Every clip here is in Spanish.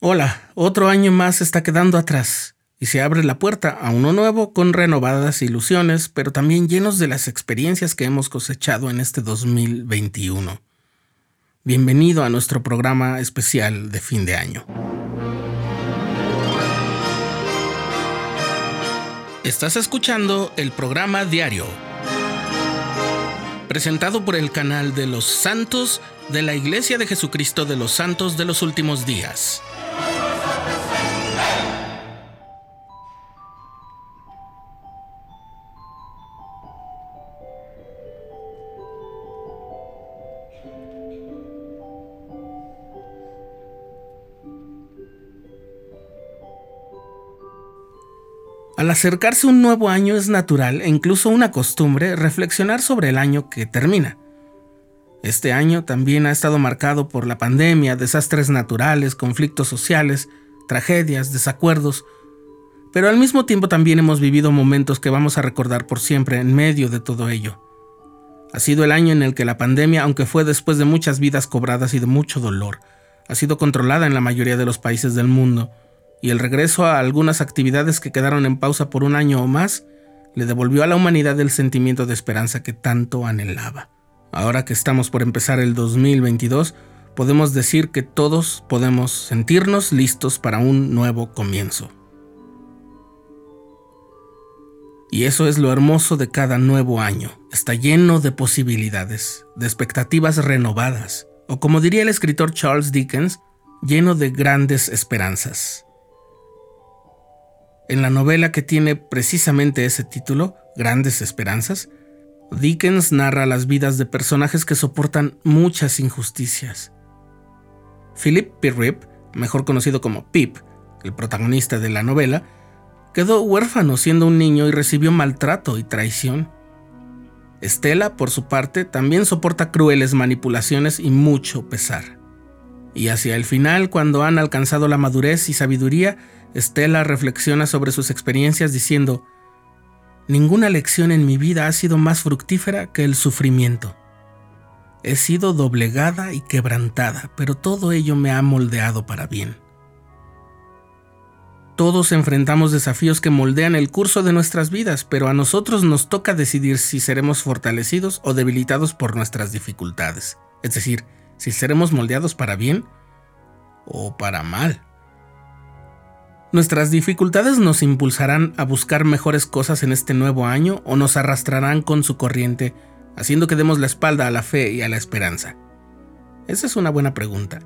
Hola, otro año más está quedando atrás y se abre la puerta a uno nuevo con renovadas ilusiones, pero también llenos de las experiencias que hemos cosechado en este 2021. Bienvenido a nuestro programa especial de fin de año. Estás escuchando el programa diario, presentado por el canal de los santos de la Iglesia de Jesucristo de los Santos de los Últimos Días. Al acercarse un nuevo año es natural e incluso una costumbre reflexionar sobre el año que termina. Este año también ha estado marcado por la pandemia, desastres naturales, conflictos sociales, tragedias, desacuerdos, pero al mismo tiempo también hemos vivido momentos que vamos a recordar por siempre en medio de todo ello. Ha sido el año en el que la pandemia, aunque fue después de muchas vidas cobradas y de mucho dolor, ha sido controlada en la mayoría de los países del mundo, y el regreso a algunas actividades que quedaron en pausa por un año o más le devolvió a la humanidad el sentimiento de esperanza que tanto anhelaba. Ahora que estamos por empezar el 2022, podemos decir que todos podemos sentirnos listos para un nuevo comienzo. Y eso es lo hermoso de cada nuevo año. Está lleno de posibilidades, de expectativas renovadas, o como diría el escritor Charles Dickens, lleno de grandes esperanzas. En la novela que tiene precisamente ese título, Grandes Esperanzas, Dickens narra las vidas de personajes que soportan muchas injusticias. Philip Pirrip, mejor conocido como Pip, el protagonista de la novela, quedó huérfano siendo un niño y recibió maltrato y traición. Estela, por su parte, también soporta crueles manipulaciones y mucho pesar. Y hacia el final, cuando han alcanzado la madurez y sabiduría, Estela reflexiona sobre sus experiencias diciendo, Ninguna lección en mi vida ha sido más fructífera que el sufrimiento. He sido doblegada y quebrantada, pero todo ello me ha moldeado para bien. Todos enfrentamos desafíos que moldean el curso de nuestras vidas, pero a nosotros nos toca decidir si seremos fortalecidos o debilitados por nuestras dificultades. Es decir, si seremos moldeados para bien o para mal. Nuestras dificultades nos impulsarán a buscar mejores cosas en este nuevo año o nos arrastrarán con su corriente, haciendo que demos la espalda a la fe y a la esperanza. Esa es una buena pregunta.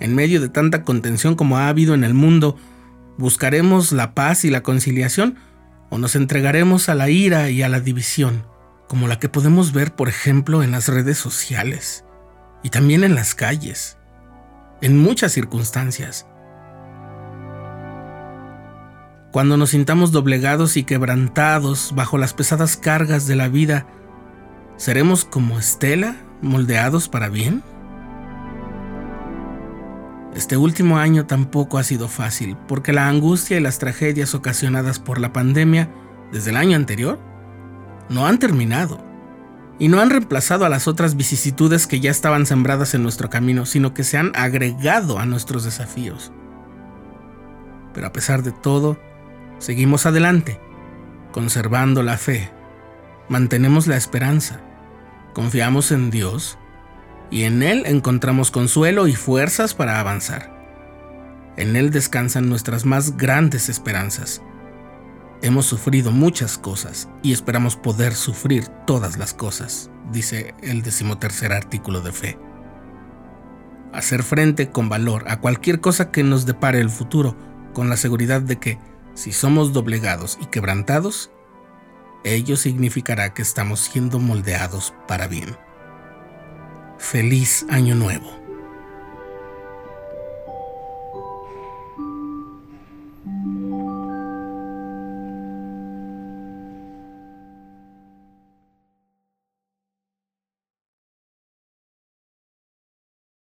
En medio de tanta contención como ha habido en el mundo, ¿buscaremos la paz y la conciliación o nos entregaremos a la ira y a la división, como la que podemos ver, por ejemplo, en las redes sociales y también en las calles, en muchas circunstancias? Cuando nos sintamos doblegados y quebrantados bajo las pesadas cargas de la vida, ¿seremos como Estela, moldeados para bien? Este último año tampoco ha sido fácil, porque la angustia y las tragedias ocasionadas por la pandemia desde el año anterior no han terminado y no han reemplazado a las otras vicisitudes que ya estaban sembradas en nuestro camino, sino que se han agregado a nuestros desafíos. Pero a pesar de todo, Seguimos adelante, conservando la fe, mantenemos la esperanza, confiamos en Dios y en Él encontramos consuelo y fuerzas para avanzar. En Él descansan nuestras más grandes esperanzas. Hemos sufrido muchas cosas y esperamos poder sufrir todas las cosas, dice el decimotercer artículo de fe. Hacer frente con valor a cualquier cosa que nos depare el futuro, con la seguridad de que si somos doblegados y quebrantados, ello significará que estamos siendo moldeados para bien. Feliz Año Nuevo.